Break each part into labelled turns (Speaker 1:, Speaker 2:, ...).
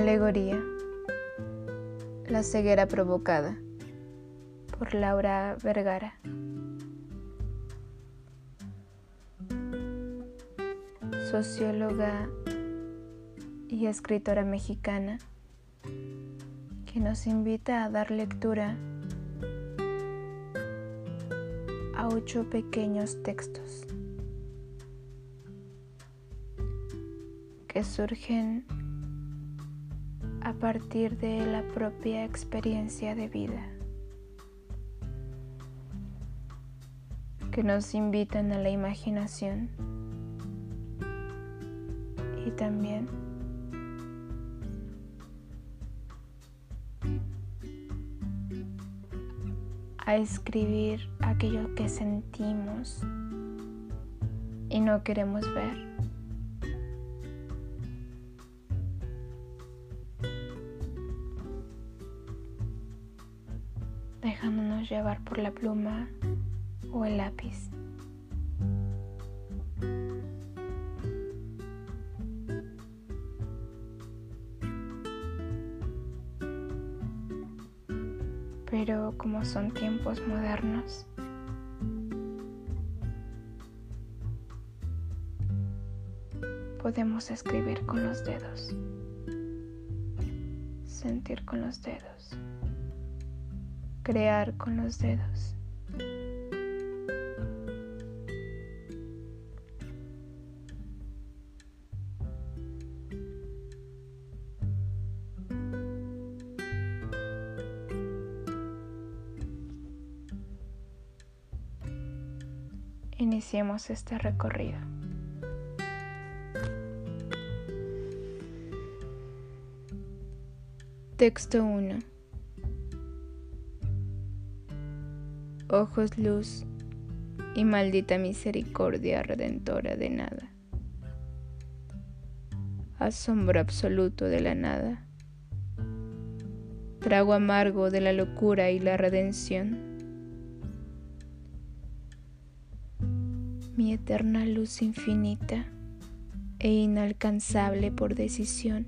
Speaker 1: Alegoría. La ceguera provocada por Laura Vergara. Socióloga y escritora mexicana que nos invita a dar lectura a ocho pequeños textos que surgen a partir de la propia experiencia de vida, que nos invitan a la imaginación y también a escribir aquello que sentimos y no queremos ver. Llevar por la pluma o el lápiz. Pero como son tiempos modernos, podemos escribir con los dedos, sentir con los dedos crear con los dedos. Iniciemos este recorrido. Texto 1. Ojos luz y maldita misericordia redentora de nada. Asombro absoluto de la nada. Trago amargo de la locura y la redención. Mi eterna luz infinita e inalcanzable por decisión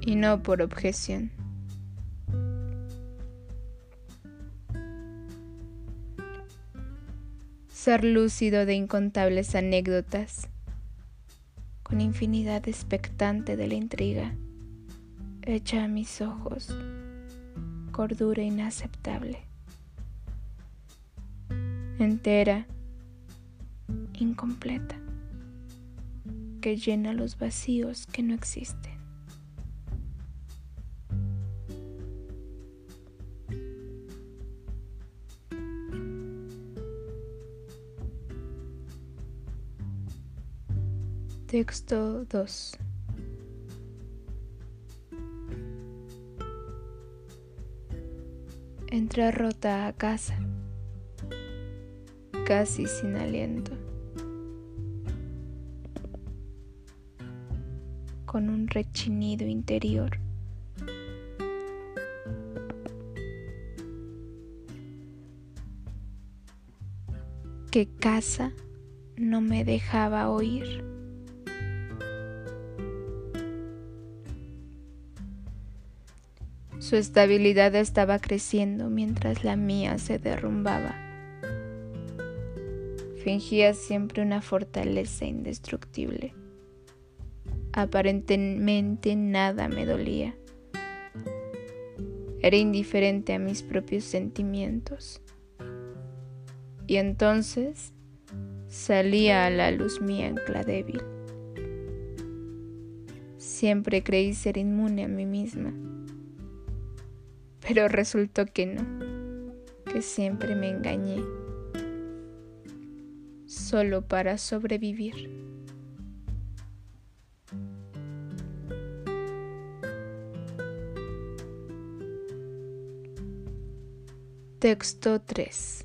Speaker 1: y no por objeción. Ser lúcido de incontables anécdotas, con infinidad expectante de la intriga, hecha a mis ojos, cordura inaceptable, entera, incompleta, que llena los vacíos que no existen. Texto 2 Entré rota a casa, casi sin aliento, con un rechinido interior. que casa no me dejaba oír. Su estabilidad estaba creciendo mientras la mía se derrumbaba. Fingía siempre una fortaleza indestructible. Aparentemente nada me dolía. Era indiferente a mis propios sentimientos. Y entonces salía a la luz mi ancla débil. Siempre creí ser inmune a mí misma pero resultó que no, que siempre me engañé, solo para sobrevivir. Texto 3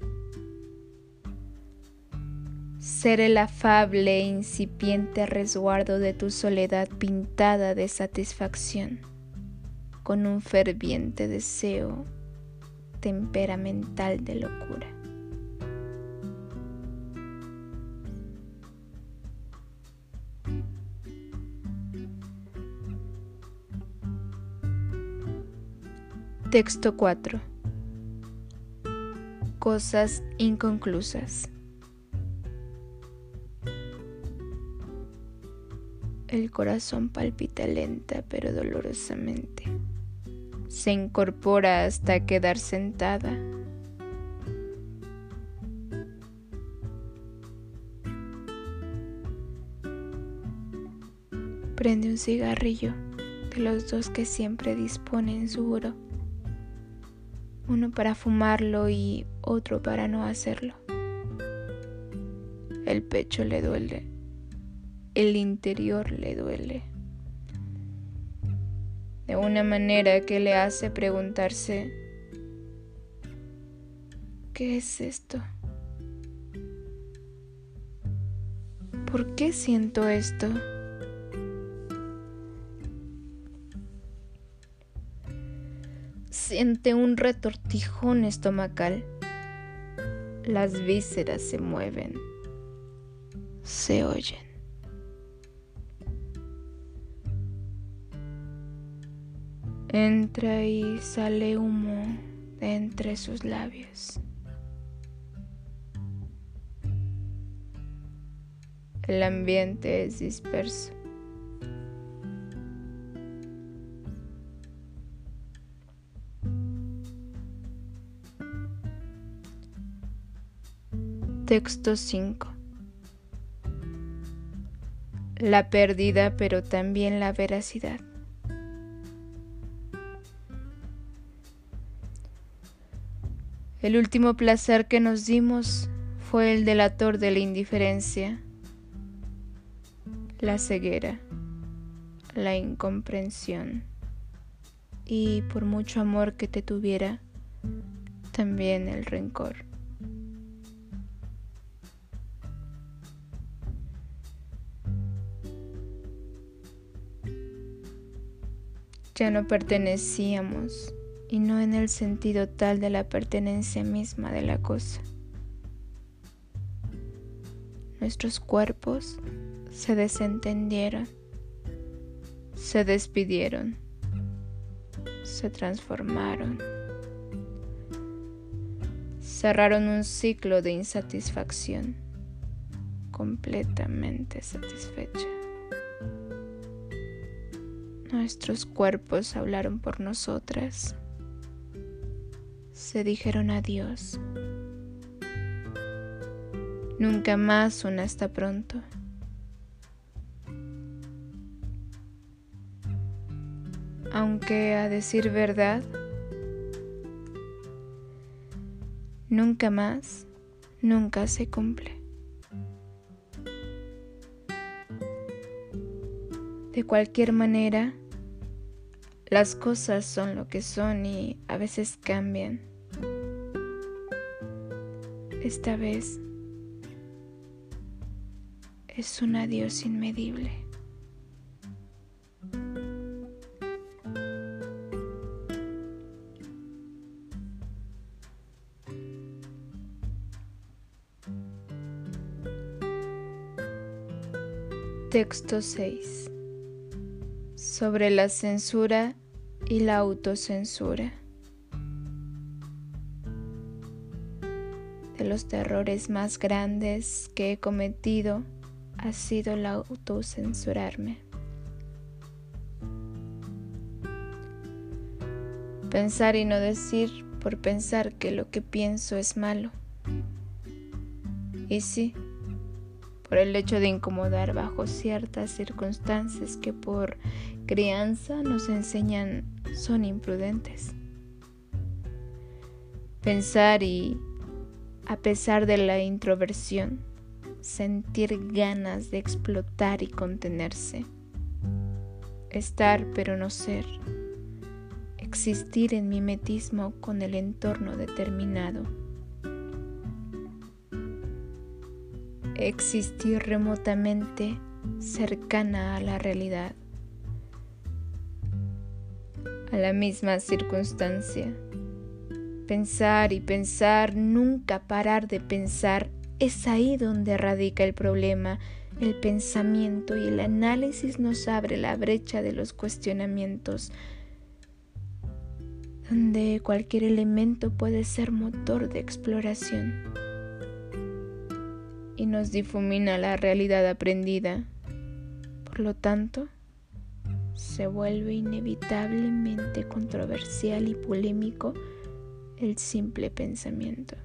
Speaker 1: Ser el afable e incipiente resguardo de tu soledad pintada de satisfacción con un ferviente deseo temperamental de locura. Texto 4. Cosas inconclusas. El corazón palpita lenta pero dolorosamente. Se incorpora hasta quedar sentada. Prende un cigarrillo de los dos que siempre dispone en su buró. Uno para fumarlo y otro para no hacerlo. El pecho le duele el interior le duele. Una manera que le hace preguntarse, ¿qué es esto? ¿Por qué siento esto? Siente un retortijón estomacal. Las vísceras se mueven, se oyen. Entra y sale humo de entre sus labios. El ambiente es disperso. Texto 5. La pérdida pero también la veracidad. El último placer que nos dimos fue el delator de la indiferencia, la ceguera, la incomprensión y por mucho amor que te tuviera, también el rencor. Ya no pertenecíamos y no en el sentido tal de la pertenencia misma de la cosa. Nuestros cuerpos se desentendieron, se despidieron, se transformaron, cerraron un ciclo de insatisfacción completamente satisfecha. Nuestros cuerpos hablaron por nosotras se dijeron adiós. Nunca más un hasta pronto. Aunque a decir verdad, nunca más, nunca se cumple. De cualquier manera, las cosas son lo que son y a veces cambian esta vez es un adiós inmedible. Texto 6. Sobre la censura y la autocensura. Los terrores más grandes que he cometido ha sido el autocensurarme. Pensar y no decir por pensar que lo que pienso es malo. Y sí, por el hecho de incomodar bajo ciertas circunstancias que por crianza nos enseñan son imprudentes. Pensar y a pesar de la introversión, sentir ganas de explotar y contenerse, estar pero no ser, existir en mimetismo con el entorno determinado, existir remotamente cercana a la realidad, a la misma circunstancia Pensar y pensar, nunca parar de pensar, es ahí donde radica el problema. El pensamiento y el análisis nos abre la brecha de los cuestionamientos, donde cualquier elemento puede ser motor de exploración y nos difumina la realidad aprendida. Por lo tanto, se vuelve inevitablemente controversial y polémico el simple pensamiento.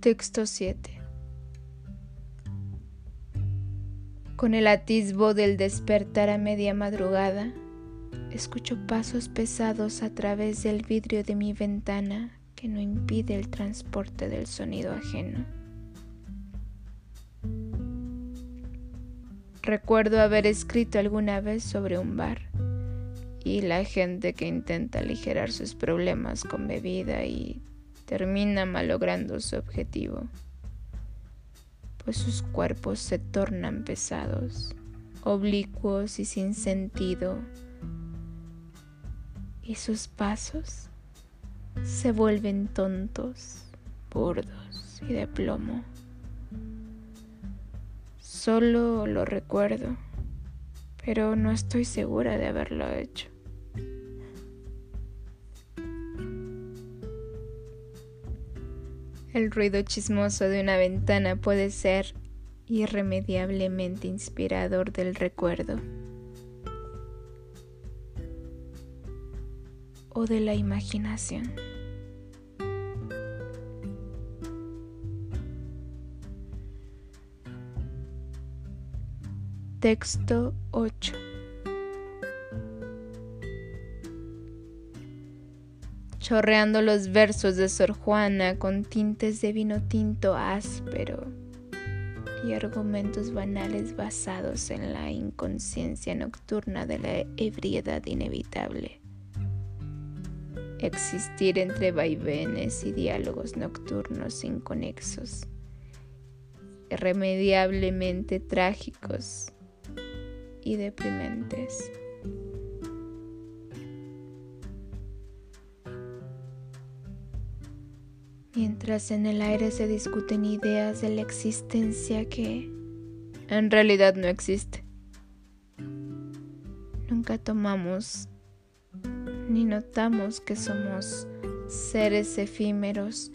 Speaker 1: Texto 7 Con el atisbo del despertar a media madrugada, escucho pasos pesados a través del vidrio de mi ventana que no impide el transporte del sonido ajeno. Recuerdo haber escrito alguna vez sobre un bar y la gente que intenta aligerar sus problemas con bebida y termina malogrando su objetivo, pues sus cuerpos se tornan pesados, oblicuos y sin sentido, y sus pasos se vuelven tontos, burdos y de plomo. Solo lo recuerdo, pero no estoy segura de haberlo hecho. El ruido chismoso de una ventana puede ser irremediablemente inspirador del recuerdo o de la imaginación. Texto 8 chorreando los versos de Sor Juana con tintes de vino tinto áspero y argumentos banales basados en la inconsciencia nocturna de la ebriedad inevitable. Existir entre vaivenes y diálogos nocturnos inconexos, irremediablemente trágicos y deprimentes. mientras en el aire se discuten ideas de la existencia que en realidad no existe. Nunca tomamos ni notamos que somos seres efímeros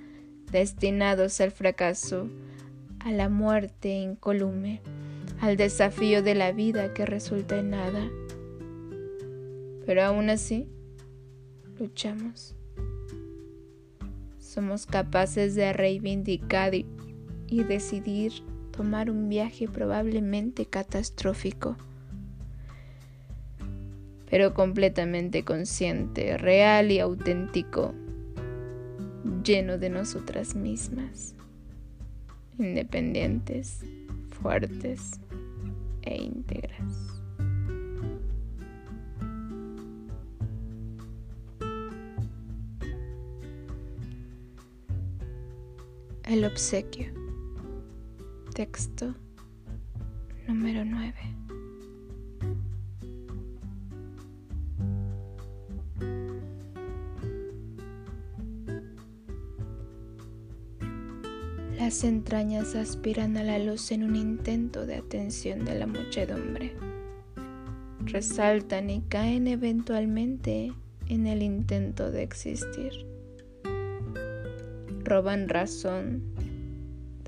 Speaker 1: destinados al fracaso, a la muerte incolume, al desafío de la vida que resulta en nada. Pero aún así, luchamos somos capaces de reivindicar y, decidir tomar un viaje probablemente catastrófico, pero completamente consciente, real y auténtico, lleno de nosotras mismas, independientes, fuertes e íntegras. El obsequio. Texto número 9. Las entrañas aspiran a la luz en un intento de atención de la muchedumbre. Resaltan y caen eventualmente en el intento de existir roban razón,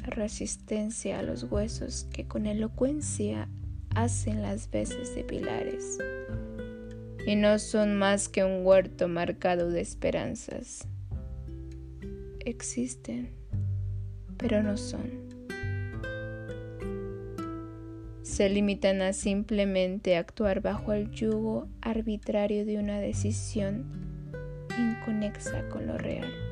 Speaker 1: resistencia a los huesos que con elocuencia hacen las veces de pilares y no son más que un huerto marcado de esperanzas. Existen, pero no son. Se limitan a simplemente actuar bajo el yugo arbitrario de una decisión inconexa con lo real.